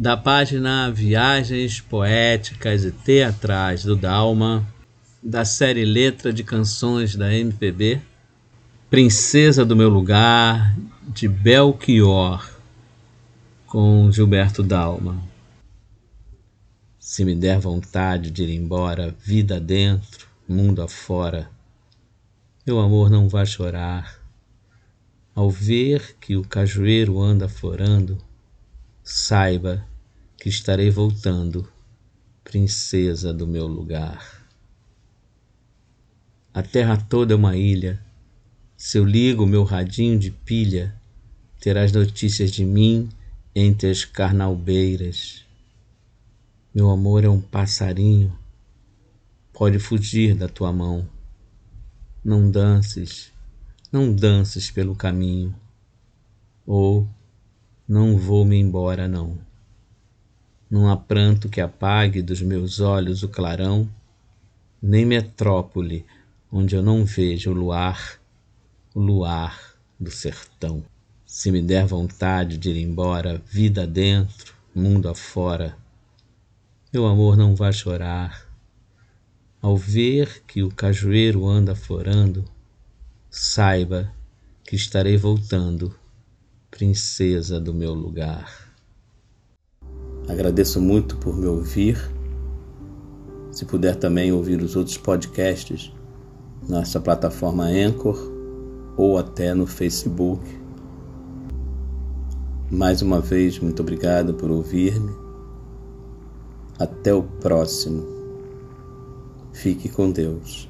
da página Viagens Poéticas e Teatrais do Dalma, da série Letra de Canções da MPB, Princesa do Meu Lugar, de Belchior, com Gilberto Dalma. Se me der vontade de ir embora, vida dentro, mundo afora, meu amor não vai chorar. Ao ver que o cajueiro anda florando, saiba que estarei voltando, princesa do meu lugar. A terra toda é uma ilha, se eu ligo meu radinho de pilha, terás notícias de mim entre as carnalbeiras. Meu amor é um passarinho, pode fugir da tua mão. Não dances, não dances pelo caminho, ou não vou-me embora, não. Não há pranto que apague dos meus olhos o clarão, nem metrópole onde eu não vejo o luar, o luar do sertão. Se me der vontade de ir embora, vida dentro, mundo afora, meu amor não vai chorar. Ao ver que o cajueiro anda florando, saiba que estarei voltando, princesa do meu lugar. Agradeço muito por me ouvir. Se puder também ouvir os outros podcasts, nossa plataforma Anchor ou até no Facebook. Mais uma vez, muito obrigado por ouvir-me até o próximo. Fique com Deus.